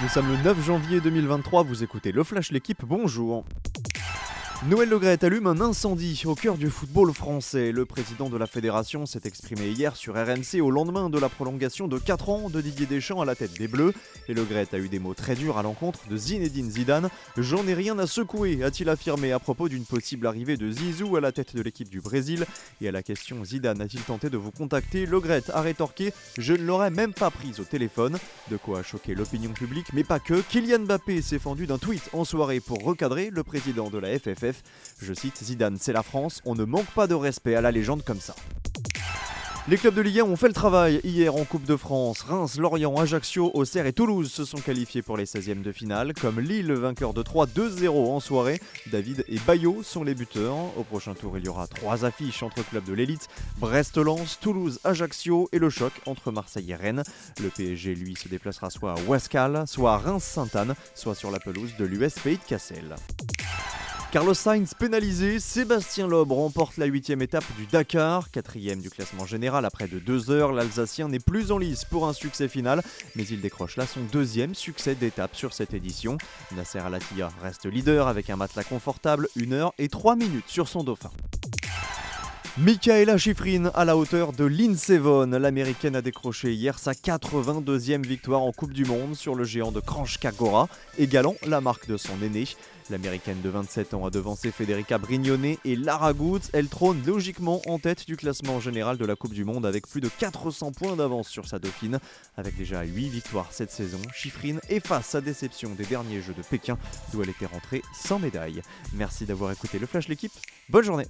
Nous sommes le 9 janvier 2023, vous écoutez Le Flash L'équipe, bonjour Noël Legrette allume un incendie au cœur du football français. Le président de la fédération s'est exprimé hier sur RMC au lendemain de la prolongation de 4 ans de Didier Deschamps à la tête des Bleus. Et Legrette a eu des mots très durs à l'encontre de Zinedine Zidane. J'en ai rien à secouer, a-t-il affirmé à propos d'une possible arrivée de Zizou à la tête de l'équipe du Brésil. Et à la question Zidane a-t-il tenté de vous contacter? Legrette a rétorqué Je ne l'aurais même pas prise au téléphone. De quoi choquer l'opinion publique, mais pas que. Kylian Mbappé s'est fendu d'un tweet en soirée pour recadrer le président de la FFF. Je cite Zidane, c'est la France, on ne manque pas de respect à la légende comme ça. Les clubs de Ligue 1 ont fait le travail hier en Coupe de France. Reims, Lorient, Ajaccio, Auxerre et Toulouse se sont qualifiés pour les 16e de finale. Comme Lille, vainqueur de 3 2-0 en soirée, David et Bayo sont les buteurs. Au prochain tour, il y aura trois affiches entre clubs de l'élite Brest-Lens, Toulouse, Ajaccio et le choc entre Marseille et Rennes. Le PSG, lui, se déplacera soit à Wascal, soit à Reims-Sainte-Anne, soit sur la pelouse de l'US Pays de Cassel. Carlos Sainz pénalisé, Sébastien Loeb remporte la huitième étape du Dakar, quatrième du classement général après de deux heures. L'Alsacien n'est plus en lice pour un succès final, mais il décroche là son deuxième succès d'étape sur cette édition. Nasser al reste leader avec un matelas confortable, une heure et trois minutes sur son dauphin. Michaela Schifrin à la hauteur de Lindsey L'américaine a décroché hier sa 82e victoire en Coupe du Monde sur le géant de Kranjska égalant la marque de son aîné. L'américaine de 27 ans a devancé Federica Brignone et Lara Goods. Elle trône logiquement en tête du classement général de la Coupe du Monde avec plus de 400 points d'avance sur sa dauphine. Avec déjà 8 victoires cette saison, Schifrin efface sa déception des derniers Jeux de Pékin d'où elle était rentrée sans médaille. Merci d'avoir écouté le Flash l'équipe. Bonne journée